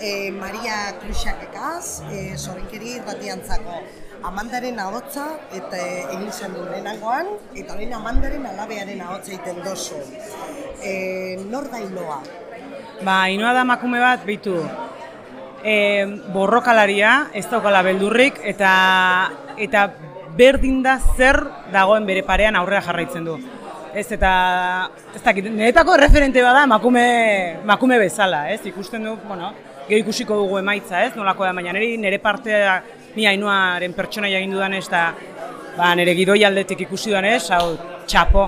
e, Maria Kruxakekaz, e, sorrinkeri irratiantzako amandaren ahotza eta egin zen du lehenangoan, eta orain amandaren alabearen ahotza egiten dozu. E, nor da inoa? Ba, inoa da makume bat, bitu, e, borrokalaria, ez daukala beldurrik, eta, eta berdin da zer dagoen bere parean aurrera jarraitzen du. Ez eta, ez dakit, niretako referente bada makume, makume bezala, ez? Ikusten du, bueno, gero ikusiko dugu emaitza, ez? Nolako da, baina nire, nire partea, ni hainuaren pertsona egin dudan ez, eta ba, nire gidoi aldetik ikusi dudan ez, hau, txapo,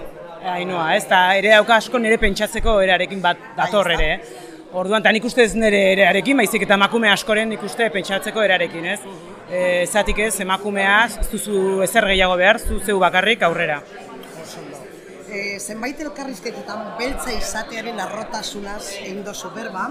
hainua, ez? Ta ere dauka asko nire pentsatzeko erarekin bat dator ere, eh? Orduan, eta nik uste ez nire erarekin, baizik eta emakume askoren nik uste pentsatzeko erarekin, ez? E, zatik ez, emakumea, zuzu ezer gehiago behar, zu zeu bakarrik aurrera. E, zenbait elkarrizketetan beltza izatearen arrotasunaz egin dozu berba,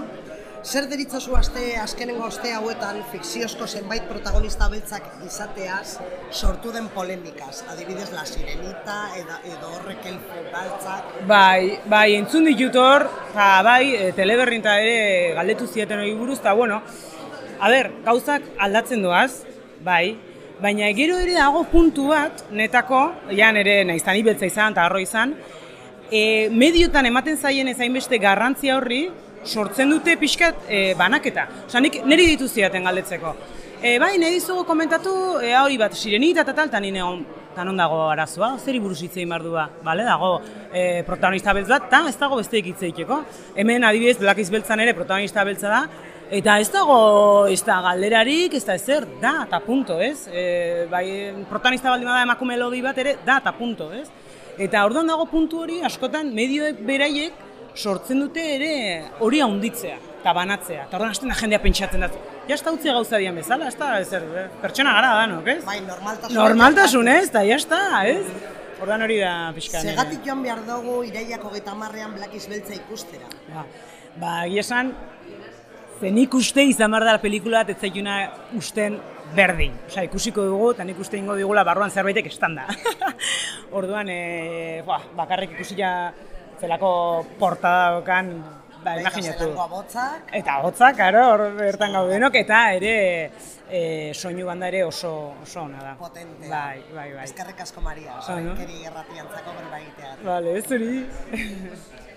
zer deritzozu aste azkenengo aste hauetan fikziozko zenbait protagonista beltzak izateaz sortu den polemikaz, adibidez La Sirenita edo, edo horrek elfu beltzak. Bai, bai, entzun ditut hor, eta bai, e, teleberrinta ere galdetu zieten hori buruz, eta bueno, a ber, gauzak aldatzen doaz, bai, baina gero ere dago puntu bat, netako, jan ere naiztan ibeltza izan eta arro izan, e, mediotan ematen zaien ez hainbeste garrantzia horri, sortzen dute pixkat e, banaketa. Osa, nik niri ditu ziaten galdetzeko. E, bai, nahi dizugu komentatu, e, hori bat, sirenita eta tal, eta nire on, eta non dago arazoa, zeri buruz hitzein behar du ba, bale, dago e, protagonista beltz bat, eta ez dago besteik hitzeikeko. Hemen adibidez, Black Beltzan ere protagonista beltza da, Eta ez dago, ez da galderarik, ez da ezer, da, eta punto, ez? E, bai, protagonista baldin bada emakume lodi bat ere, da, eta punto, ez? Eta orduan dago puntu hori, askotan, medioek beraiek sortzen dute ere hori handitzea eta banatzea. Eta orduan hasten da jendea pentsatzen dut. Ja, da utzi gauza dian bezala, ez da, ezer, eh? pertsona gara da, no, ez? Bai, normaltasun. Normaltasun, ez, eta ja, ez? Orduan hori da pixkan. Segatik joan behar dugu iraiak hogeita marrean Black Beltza ikustera. Ba, ba, esan, Ze nik uste izan behar da pelikula ez zaituna usten berdin. Osa, ikusiko dugu, eta nik uste ingo digula barruan zerbaitek estanda. Orduan, e, ba, bakarrik ikusi ja zelako portada dokan, ba, imaginatu. Botzak. Eta botzak, karo, hor bertan gaudenok, eta ere e, soinu banda ere oso, oso ona da. Potentea. Bai, bai, bai. Eskerrik asko, Maria. Soinkeri erratiantzako berba egitea. Vale, zuri.